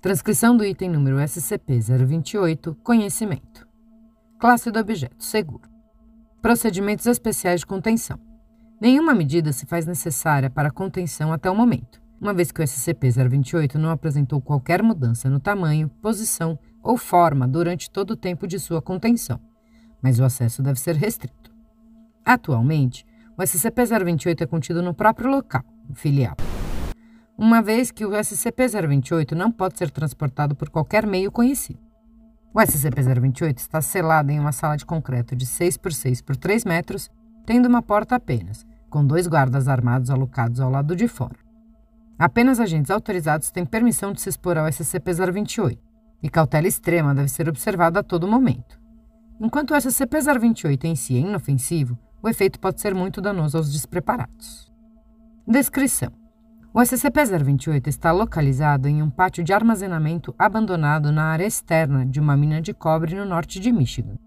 Transcrição do item número SCP-028, conhecimento. Classe do objeto, seguro. Procedimentos especiais de contenção. Nenhuma medida se faz necessária para contenção até o momento, uma vez que o SCP-028 não apresentou qualquer mudança no tamanho, posição ou forma durante todo o tempo de sua contenção, mas o acesso deve ser restrito. Atualmente, o SCP-028 é contido no próprio local, filial uma vez que o SCP-028 não pode ser transportado por qualquer meio conhecido. O SCP-028 está selado em uma sala de concreto de 6 por 6 por 3 metros, tendo uma porta apenas, com dois guardas armados alocados ao lado de fora. Apenas agentes autorizados têm permissão de se expor ao SCP-028, e cautela extrema deve ser observada a todo momento. Enquanto o SCP-028 em si é inofensivo, o efeito pode ser muito danoso aos despreparados. Descrição: o SCP-028 está localizado em um pátio de armazenamento abandonado na área externa de uma mina de cobre no norte de Michigan.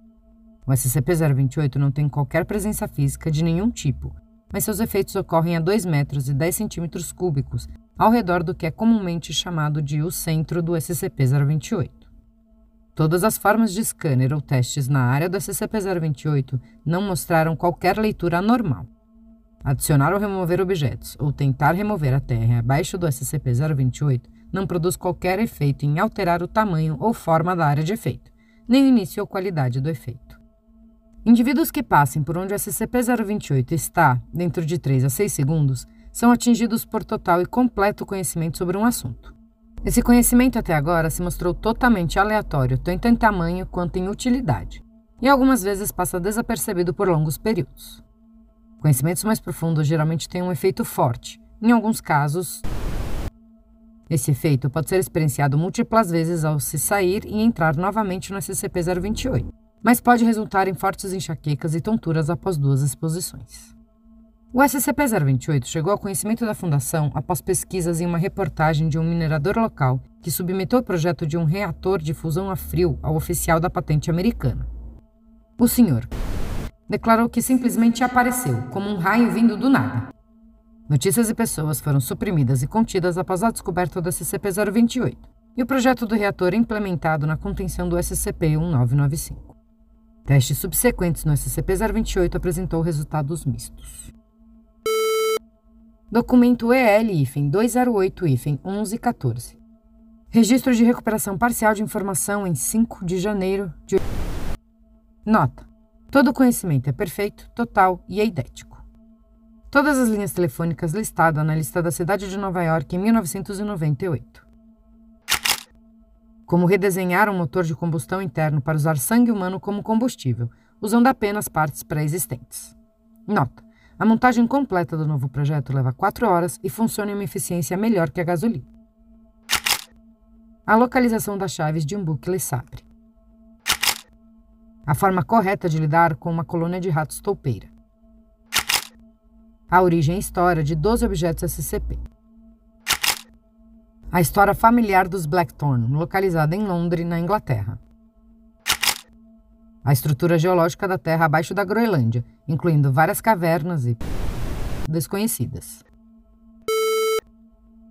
O SCP-028 não tem qualquer presença física de nenhum tipo, mas seus efeitos ocorrem a 2 metros e 10 centímetros cúbicos, ao redor do que é comumente chamado de o centro do SCP-028. Todas as formas de scanner ou testes na área do SCP-028 não mostraram qualquer leitura anormal. Adicionar ou remover objetos ou tentar remover a terra abaixo do SCP-028 não produz qualquer efeito em alterar o tamanho ou forma da área de efeito, nem o início ou qualidade do efeito. Indivíduos que passem por onde o SCP-028 está dentro de 3 a 6 segundos são atingidos por total e completo conhecimento sobre um assunto. Esse conhecimento até agora se mostrou totalmente aleatório, tanto em tamanho quanto em utilidade, e algumas vezes passa desapercebido por longos períodos. Conhecimentos mais profundos geralmente têm um efeito forte. Em alguns casos, esse efeito pode ser experienciado múltiplas vezes ao se sair e entrar novamente no SCP-028, mas pode resultar em fortes enxaquecas e tonturas após duas exposições. O SCP-028 chegou ao conhecimento da Fundação após pesquisas em uma reportagem de um minerador local que submeteu o projeto de um reator de fusão a frio ao oficial da patente americana. O senhor declarou que simplesmente apareceu, como um raio vindo do nada. Notícias e pessoas foram suprimidas e contidas após a descoberta do SCP-028 e o projeto do reator implementado na contenção do SCP-1995. Testes subsequentes no SCP-028 apresentou resultados mistos. Documento EL-208-1114 Registro de recuperação parcial de informação em 5 de janeiro de. Nota: Todo conhecimento é perfeito, total e eidético. Todas as linhas telefônicas listadas na lista da cidade de Nova York em 1998. Como redesenhar um motor de combustão interno para usar sangue humano como combustível, usando apenas partes pré-existentes. Nota: a montagem completa do novo projeto leva 4 horas e funciona em uma eficiência melhor que a gasolina. A localização das chaves de um bucle Sabre a forma correta de lidar com uma colônia de ratos toupeira. A origem e história de 12 objetos SCP. A história familiar dos Blackthorn, localizada em Londres, na Inglaterra. A estrutura geológica da Terra abaixo da Groenlândia, incluindo várias cavernas e desconhecidas.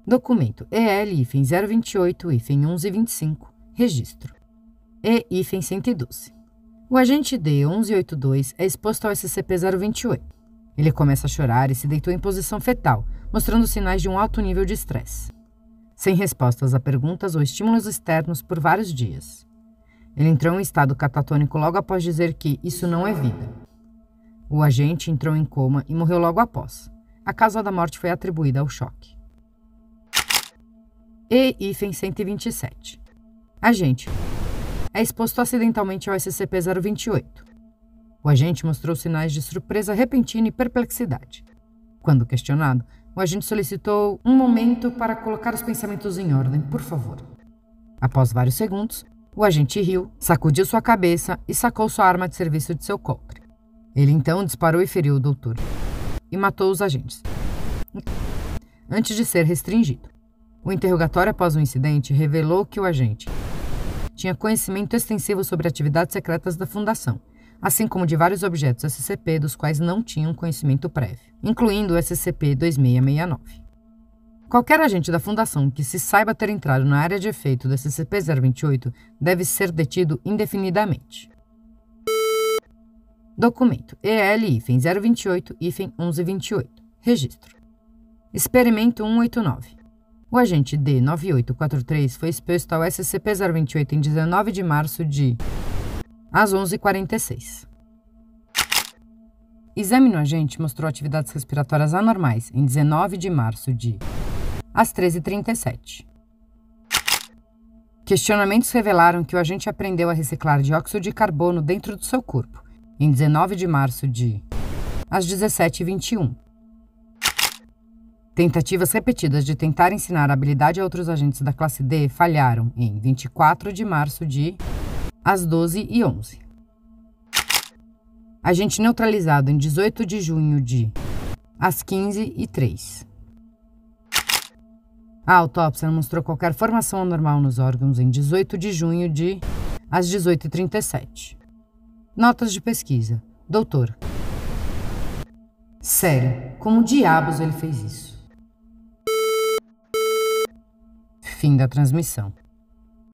Documento EL-028-1125, registro. E-112. O agente D1182 é exposto ao SCP-028. Ele começa a chorar e se deitou em posição fetal, mostrando sinais de um alto nível de estresse. Sem respostas a perguntas ou estímulos externos por vários dias. Ele entrou em estado catatônico logo após dizer que isso não é vida. O agente entrou em coma e morreu logo após. A causa da morte foi atribuída ao choque. E-127. Agente, é exposto acidentalmente ao SCP-028. O agente mostrou sinais de surpresa repentina e perplexidade. Quando questionado, O agente solicitou um momento para colocar os pensamentos em ordem, por favor. Após vários segundos, o agente riu, sacudiu sua cabeça e sacou sua arma de serviço de seu cofre. Ele então disparou e feriu o doutor. E matou os agentes. Antes de ser restringido. O interrogatório após o incidente revelou que o agente tinha conhecimento extensivo sobre atividades secretas da Fundação, assim como de vários objetos SCP dos quais não tinham conhecimento prévio, incluindo o SCP-2669. Qualquer agente da Fundação que se saiba ter entrado na área de efeito do SCP-028 deve ser detido indefinidamente. Documento EL-028-1128 Registro Experimento 189 o agente D9843 foi exposto ao SCP-028 em 19 de março de às 11h46. Exame no agente mostrou atividades respiratórias anormais em 19 de março de às 13h37. Questionamentos revelaram que o agente aprendeu a reciclar dióxido de carbono dentro do seu corpo em 19 de março de às 17h21. Tentativas repetidas de tentar ensinar a habilidade a outros agentes da classe D falharam em 24 de março de às 12 e 11. Agente neutralizado em 18 de junho de às 15 e 3. A autópsia não mostrou qualquer formação anormal nos órgãos em 18 de junho de às 18h37. Notas de pesquisa. Doutor. Sério, como diabos ele fez isso? Fim da transmissão.